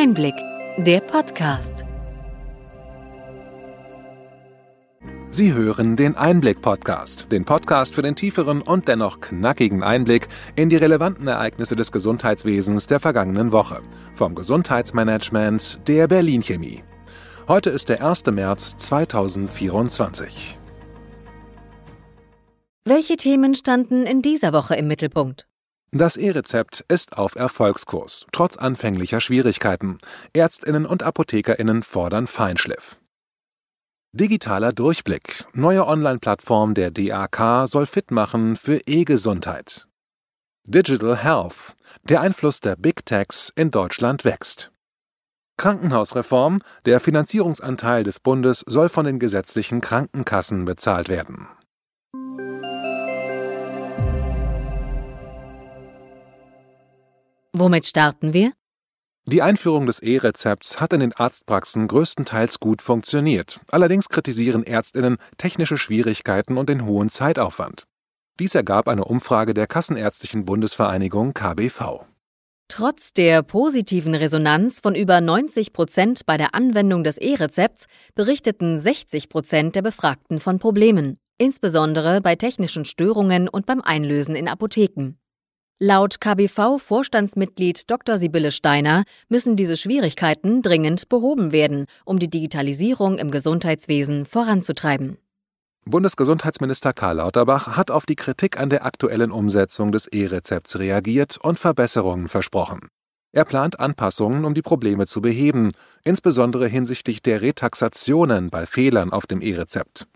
Einblick, der Podcast. Sie hören den Einblick-Podcast, den Podcast für den tieferen und dennoch knackigen Einblick in die relevanten Ereignisse des Gesundheitswesens der vergangenen Woche. Vom Gesundheitsmanagement der Berlin Chemie. Heute ist der 1. März 2024. Welche Themen standen in dieser Woche im Mittelpunkt? Das E-Rezept ist auf Erfolgskurs, trotz anfänglicher Schwierigkeiten. Ärztinnen und Apothekerinnen fordern Feinschliff. Digitaler Durchblick. Neue Online-Plattform der DAK soll fit machen für E-Gesundheit. Digital Health. Der Einfluss der Big Techs in Deutschland wächst. Krankenhausreform. Der Finanzierungsanteil des Bundes soll von den gesetzlichen Krankenkassen bezahlt werden. Womit starten wir? Die Einführung des E-Rezepts hat in den Arztpraxen größtenteils gut funktioniert. Allerdings kritisieren Ärztinnen technische Schwierigkeiten und den hohen Zeitaufwand. Dies ergab eine Umfrage der Kassenärztlichen Bundesvereinigung KBV. Trotz der positiven Resonanz von über 90 Prozent bei der Anwendung des E-Rezepts berichteten 60 Prozent der Befragten von Problemen, insbesondere bei technischen Störungen und beim Einlösen in Apotheken. Laut KBV-Vorstandsmitglied Dr. Sibylle Steiner müssen diese Schwierigkeiten dringend behoben werden, um die Digitalisierung im Gesundheitswesen voranzutreiben. Bundesgesundheitsminister Karl Lauterbach hat auf die Kritik an der aktuellen Umsetzung des E-Rezepts reagiert und Verbesserungen versprochen. Er plant Anpassungen, um die Probleme zu beheben, insbesondere hinsichtlich der Retaxationen bei Fehlern auf dem E-Rezept.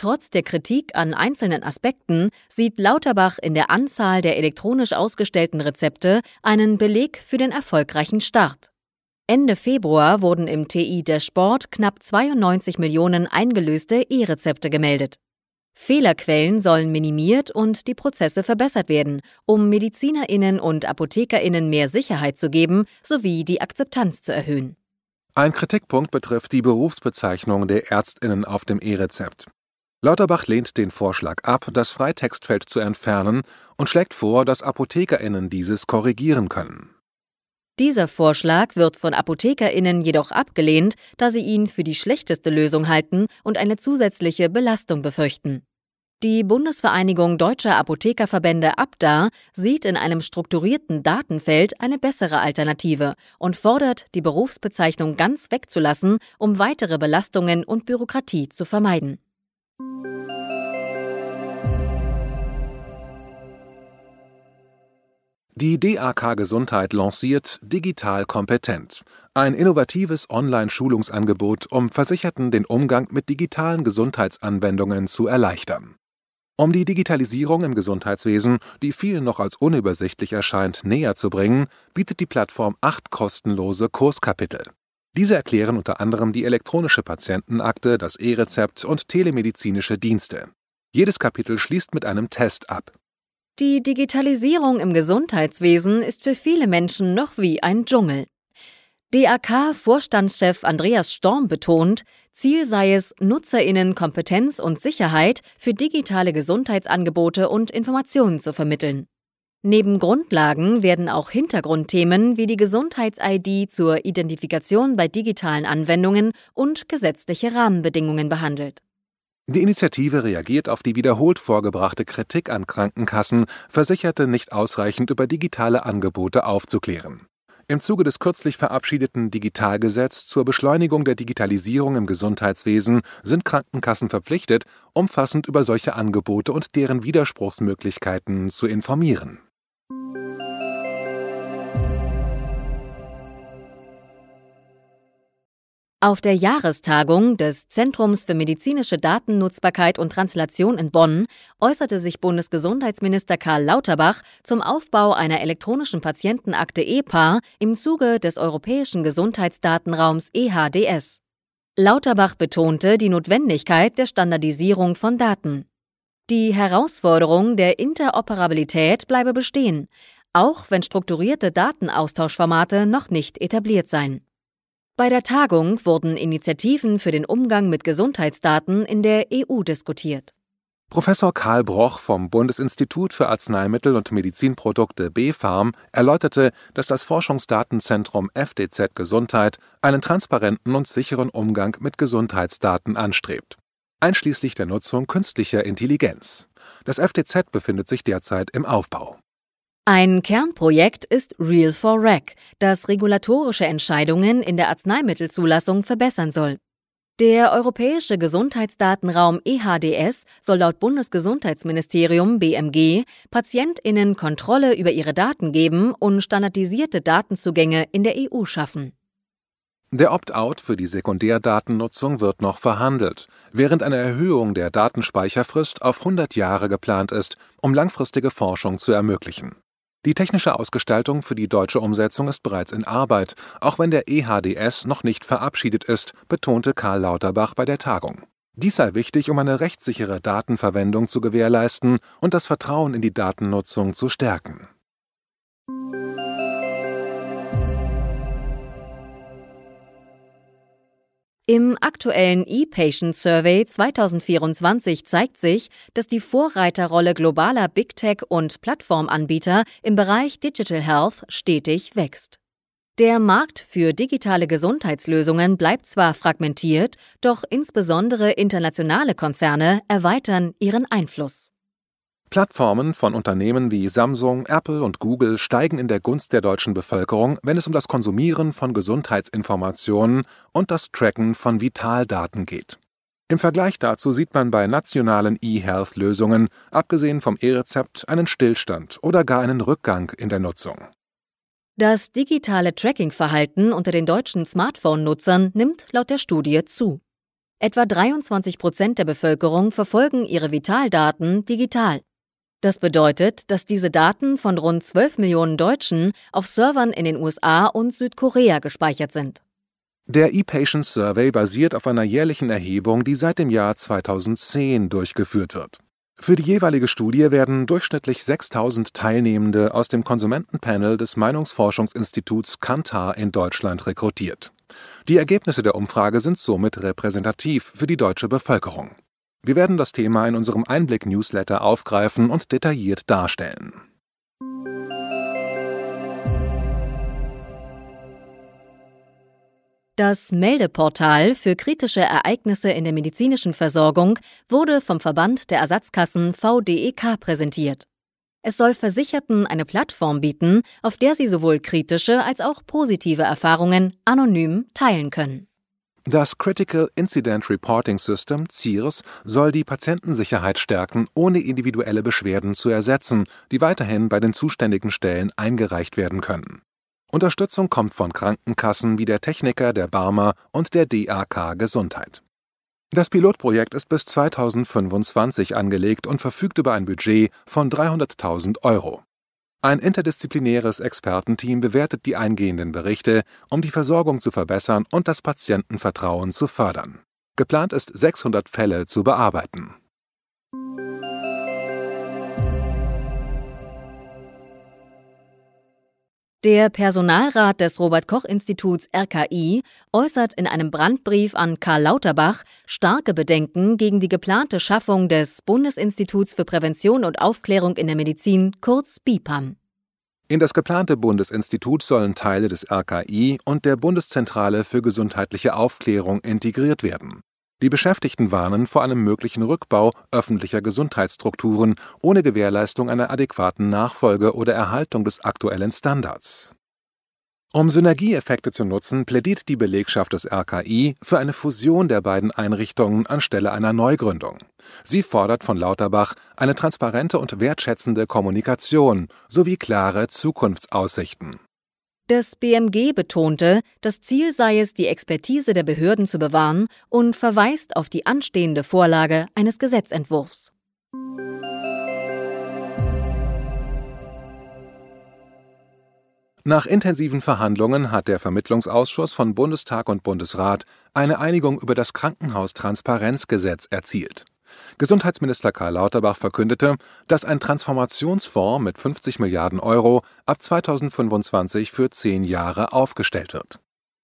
Trotz der Kritik an einzelnen Aspekten sieht Lauterbach in der Anzahl der elektronisch ausgestellten Rezepte einen Beleg für den erfolgreichen Start. Ende Februar wurden im TI der Sport knapp 92 Millionen eingelöste E-Rezepte gemeldet. Fehlerquellen sollen minimiert und die Prozesse verbessert werden, um Medizinerinnen und Apothekerinnen mehr Sicherheit zu geben sowie die Akzeptanz zu erhöhen. Ein Kritikpunkt betrifft die Berufsbezeichnung der Ärztinnen auf dem E-Rezept. Lauterbach lehnt den Vorschlag ab, das Freitextfeld zu entfernen und schlägt vor, dass ApothekerInnen dieses korrigieren können. Dieser Vorschlag wird von ApothekerInnen jedoch abgelehnt, da sie ihn für die schlechteste Lösung halten und eine zusätzliche Belastung befürchten. Die Bundesvereinigung Deutscher Apothekerverbände ABDA sieht in einem strukturierten Datenfeld eine bessere Alternative und fordert, die Berufsbezeichnung ganz wegzulassen, um weitere Belastungen und Bürokratie zu vermeiden. Die DAK Gesundheit lanciert Digital Kompetent, ein innovatives Online-Schulungsangebot, um Versicherten den Umgang mit digitalen Gesundheitsanwendungen zu erleichtern. Um die Digitalisierung im Gesundheitswesen, die vielen noch als unübersichtlich erscheint, näher zu bringen, bietet die Plattform acht kostenlose Kurskapitel. Diese erklären unter anderem die elektronische Patientenakte, das E-Rezept und telemedizinische Dienste. Jedes Kapitel schließt mit einem Test ab. Die Digitalisierung im Gesundheitswesen ist für viele Menschen noch wie ein Dschungel. DAK-Vorstandschef Andreas Storm betont, Ziel sei es, Nutzerinnen Kompetenz und Sicherheit für digitale Gesundheitsangebote und Informationen zu vermitteln. Neben Grundlagen werden auch Hintergrundthemen wie die Gesundheits-ID zur Identifikation bei digitalen Anwendungen und gesetzliche Rahmenbedingungen behandelt. Die Initiative reagiert auf die wiederholt vorgebrachte Kritik an Krankenkassen, Versicherte nicht ausreichend über digitale Angebote aufzuklären. Im Zuge des kürzlich verabschiedeten Digitalgesetz zur Beschleunigung der Digitalisierung im Gesundheitswesen sind Krankenkassen verpflichtet, umfassend über solche Angebote und deren Widerspruchsmöglichkeiten zu informieren. Auf der Jahrestagung des Zentrums für medizinische Datennutzbarkeit und Translation in Bonn äußerte sich Bundesgesundheitsminister Karl Lauterbach zum Aufbau einer elektronischen Patientenakte EPA im Zuge des europäischen Gesundheitsdatenraums EHDS. Lauterbach betonte die Notwendigkeit der Standardisierung von Daten. Die Herausforderung der Interoperabilität bleibe bestehen, auch wenn strukturierte Datenaustauschformate noch nicht etabliert seien. Bei der Tagung wurden Initiativen für den Umgang mit Gesundheitsdaten in der EU diskutiert. Professor Karl Broch vom Bundesinstitut für Arzneimittel und Medizinprodukte BfArM erläuterte, dass das Forschungsdatenzentrum FDZ Gesundheit einen transparenten und sicheren Umgang mit Gesundheitsdaten anstrebt, einschließlich der Nutzung künstlicher Intelligenz. Das FDZ befindet sich derzeit im Aufbau. Ein Kernprojekt ist Real 4 Rec, das regulatorische Entscheidungen in der Arzneimittelzulassung verbessern soll. Der europäische Gesundheitsdatenraum EHDS soll laut Bundesgesundheitsministerium BMG Patientinnen Kontrolle über ihre Daten geben und standardisierte Datenzugänge in der EU schaffen. Der Opt-out für die Sekundärdatennutzung wird noch verhandelt, während eine Erhöhung der Datenspeicherfrist auf 100 Jahre geplant ist, um langfristige Forschung zu ermöglichen. Die technische Ausgestaltung für die deutsche Umsetzung ist bereits in Arbeit, auch wenn der EHDS noch nicht verabschiedet ist, betonte Karl Lauterbach bei der Tagung. Dies sei wichtig, um eine rechtssichere Datenverwendung zu gewährleisten und das Vertrauen in die Datennutzung zu stärken. Im aktuellen ePatient Survey 2024 zeigt sich, dass die Vorreiterrolle globaler Big Tech und Plattformanbieter im Bereich Digital Health stetig wächst. Der Markt für digitale Gesundheitslösungen bleibt zwar fragmentiert, doch insbesondere internationale Konzerne erweitern ihren Einfluss. Plattformen von Unternehmen wie Samsung, Apple und Google steigen in der Gunst der deutschen Bevölkerung, wenn es um das Konsumieren von Gesundheitsinformationen und das Tracken von Vitaldaten geht. Im Vergleich dazu sieht man bei nationalen E-Health-Lösungen, abgesehen vom E-Rezept, einen Stillstand oder gar einen Rückgang in der Nutzung. Das digitale Tracking-Verhalten unter den deutschen Smartphone-Nutzern nimmt laut der Studie zu. Etwa 23 Prozent der Bevölkerung verfolgen ihre Vitaldaten digital. Das bedeutet, dass diese Daten von rund 12 Millionen Deutschen auf Servern in den USA und Südkorea gespeichert sind. Der ePatient Survey basiert auf einer jährlichen Erhebung, die seit dem Jahr 2010 durchgeführt wird. Für die jeweilige Studie werden durchschnittlich 6000 Teilnehmende aus dem Konsumentenpanel des Meinungsforschungsinstituts Kantar in Deutschland rekrutiert. Die Ergebnisse der Umfrage sind somit repräsentativ für die deutsche Bevölkerung. Wir werden das Thema in unserem Einblick-Newsletter aufgreifen und detailliert darstellen. Das Meldeportal für kritische Ereignisse in der medizinischen Versorgung wurde vom Verband der Ersatzkassen VDEK präsentiert. Es soll Versicherten eine Plattform bieten, auf der sie sowohl kritische als auch positive Erfahrungen anonym teilen können. Das Critical Incident Reporting System CIRS soll die Patientensicherheit stärken, ohne individuelle Beschwerden zu ersetzen, die weiterhin bei den zuständigen Stellen eingereicht werden können. Unterstützung kommt von Krankenkassen wie der Techniker, der Barmer und der DAK Gesundheit. Das Pilotprojekt ist bis 2025 angelegt und verfügt über ein Budget von 300.000 Euro. Ein interdisziplinäres Expertenteam bewertet die eingehenden Berichte, um die Versorgung zu verbessern und das Patientenvertrauen zu fördern. Geplant ist, 600 Fälle zu bearbeiten. Der Personalrat des Robert Koch Instituts RKI äußert in einem Brandbrief an Karl Lauterbach starke Bedenken gegen die geplante Schaffung des Bundesinstituts für Prävention und Aufklärung in der Medizin, kurz BIPAM. In das geplante Bundesinstitut sollen Teile des RKI und der Bundeszentrale für gesundheitliche Aufklärung integriert werden. Die Beschäftigten warnen vor einem möglichen Rückbau öffentlicher Gesundheitsstrukturen ohne Gewährleistung einer adäquaten Nachfolge oder Erhaltung des aktuellen Standards. Um Synergieeffekte zu nutzen, plädiert die Belegschaft des RKI für eine Fusion der beiden Einrichtungen anstelle einer Neugründung. Sie fordert von Lauterbach eine transparente und wertschätzende Kommunikation sowie klare Zukunftsaussichten. Das BMG betonte, das Ziel sei es, die Expertise der Behörden zu bewahren und verweist auf die anstehende Vorlage eines Gesetzentwurfs. Nach intensiven Verhandlungen hat der Vermittlungsausschuss von Bundestag und Bundesrat eine Einigung über das Krankenhaustransparenzgesetz erzielt. Gesundheitsminister Karl Lauterbach verkündete, dass ein Transformationsfonds mit 50 Milliarden Euro ab 2025 für zehn Jahre aufgestellt wird.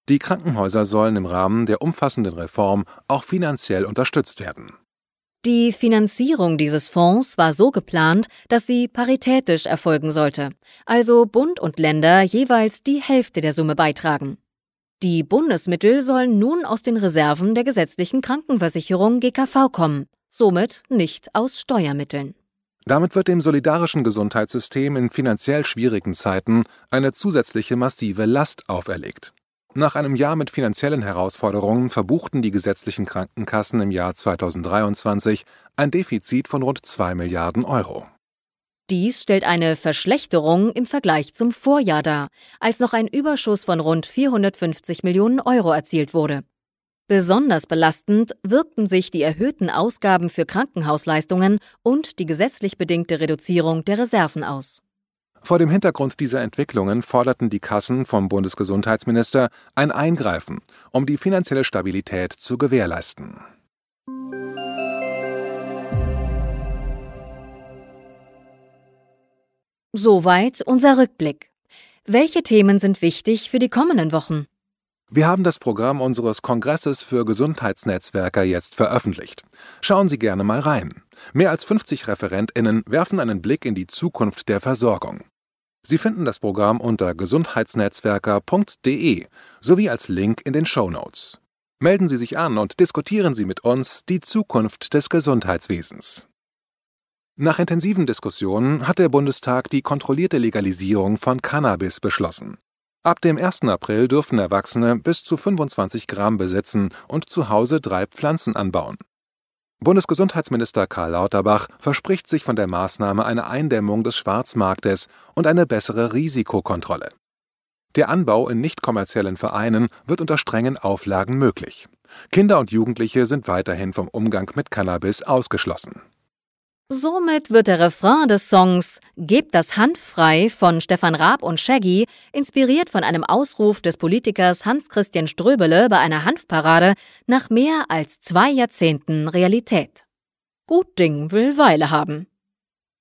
Die Krankenhäuser sollen im Rahmen der umfassenden Reform auch finanziell unterstützt werden Die Finanzierung dieses Fonds war so geplant, dass sie paritätisch erfolgen sollte, also Bund und Länder jeweils die Hälfte der Summe beitragen. Die Bundesmittel sollen nun aus den Reserven der gesetzlichen Krankenversicherung GKV kommen, somit nicht aus Steuermitteln. Damit wird dem solidarischen Gesundheitssystem in finanziell schwierigen Zeiten eine zusätzliche massive Last auferlegt. Nach einem Jahr mit finanziellen Herausforderungen verbuchten die gesetzlichen Krankenkassen im Jahr 2023 ein Defizit von rund 2 Milliarden Euro. Dies stellt eine Verschlechterung im Vergleich zum Vorjahr dar, als noch ein Überschuss von rund 450 Millionen Euro erzielt wurde. Besonders belastend wirkten sich die erhöhten Ausgaben für Krankenhausleistungen und die gesetzlich bedingte Reduzierung der Reserven aus. Vor dem Hintergrund dieser Entwicklungen forderten die Kassen vom Bundesgesundheitsminister ein Eingreifen, um die finanzielle Stabilität zu gewährleisten. Soweit unser Rückblick. Welche Themen sind wichtig für die kommenden Wochen? Wir haben das Programm unseres Kongresses für Gesundheitsnetzwerker jetzt veröffentlicht. Schauen Sie gerne mal rein. Mehr als 50 Referentinnen werfen einen Blick in die Zukunft der Versorgung. Sie finden das Programm unter gesundheitsnetzwerker.de sowie als Link in den Show Notes. Melden Sie sich an und diskutieren Sie mit uns die Zukunft des Gesundheitswesens. Nach intensiven Diskussionen hat der Bundestag die kontrollierte Legalisierung von Cannabis beschlossen. Ab dem 1. April dürfen Erwachsene bis zu 25 Gramm besitzen und zu Hause drei Pflanzen anbauen. Bundesgesundheitsminister Karl Lauterbach verspricht sich von der Maßnahme eine Eindämmung des Schwarzmarktes und eine bessere Risikokontrolle. Der Anbau in nicht kommerziellen Vereinen wird unter strengen Auflagen möglich. Kinder und Jugendliche sind weiterhin vom Umgang mit Cannabis ausgeschlossen. Somit wird der Refrain des Songs Gebt das Hand frei von Stefan Raab und Shaggy, inspiriert von einem Ausruf des Politikers Hans-Christian Ströbele bei einer Hanfparade, nach mehr als zwei Jahrzehnten Realität. Gut Ding will Weile haben.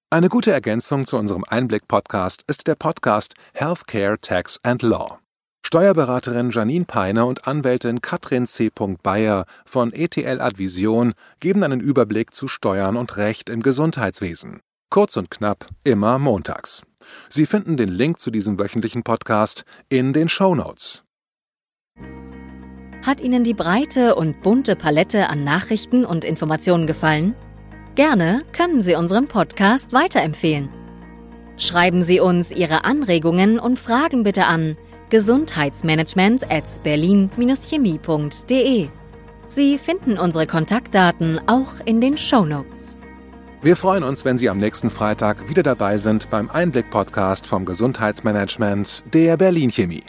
Eine gute Ergänzung zu unserem Einblick-Podcast ist der Podcast Healthcare, Tax and Law. Steuerberaterin Janine Peiner und Anwältin Katrin C. Bayer von ETL Advision geben einen Überblick zu Steuern und Recht im Gesundheitswesen. Kurz und knapp, immer montags. Sie finden den Link zu diesem wöchentlichen Podcast in den Show Notes. Hat Ihnen die breite und bunte Palette an Nachrichten und Informationen gefallen? Gerne können Sie unseren Podcast weiterempfehlen. Schreiben Sie uns Ihre Anregungen und Fragen bitte an gesundheitsmanagement at berlin-chemie.de. Sie finden unsere Kontaktdaten auch in den Show Notes. Wir freuen uns, wenn Sie am nächsten Freitag wieder dabei sind beim Einblick-Podcast vom Gesundheitsmanagement der Berlin Chemie.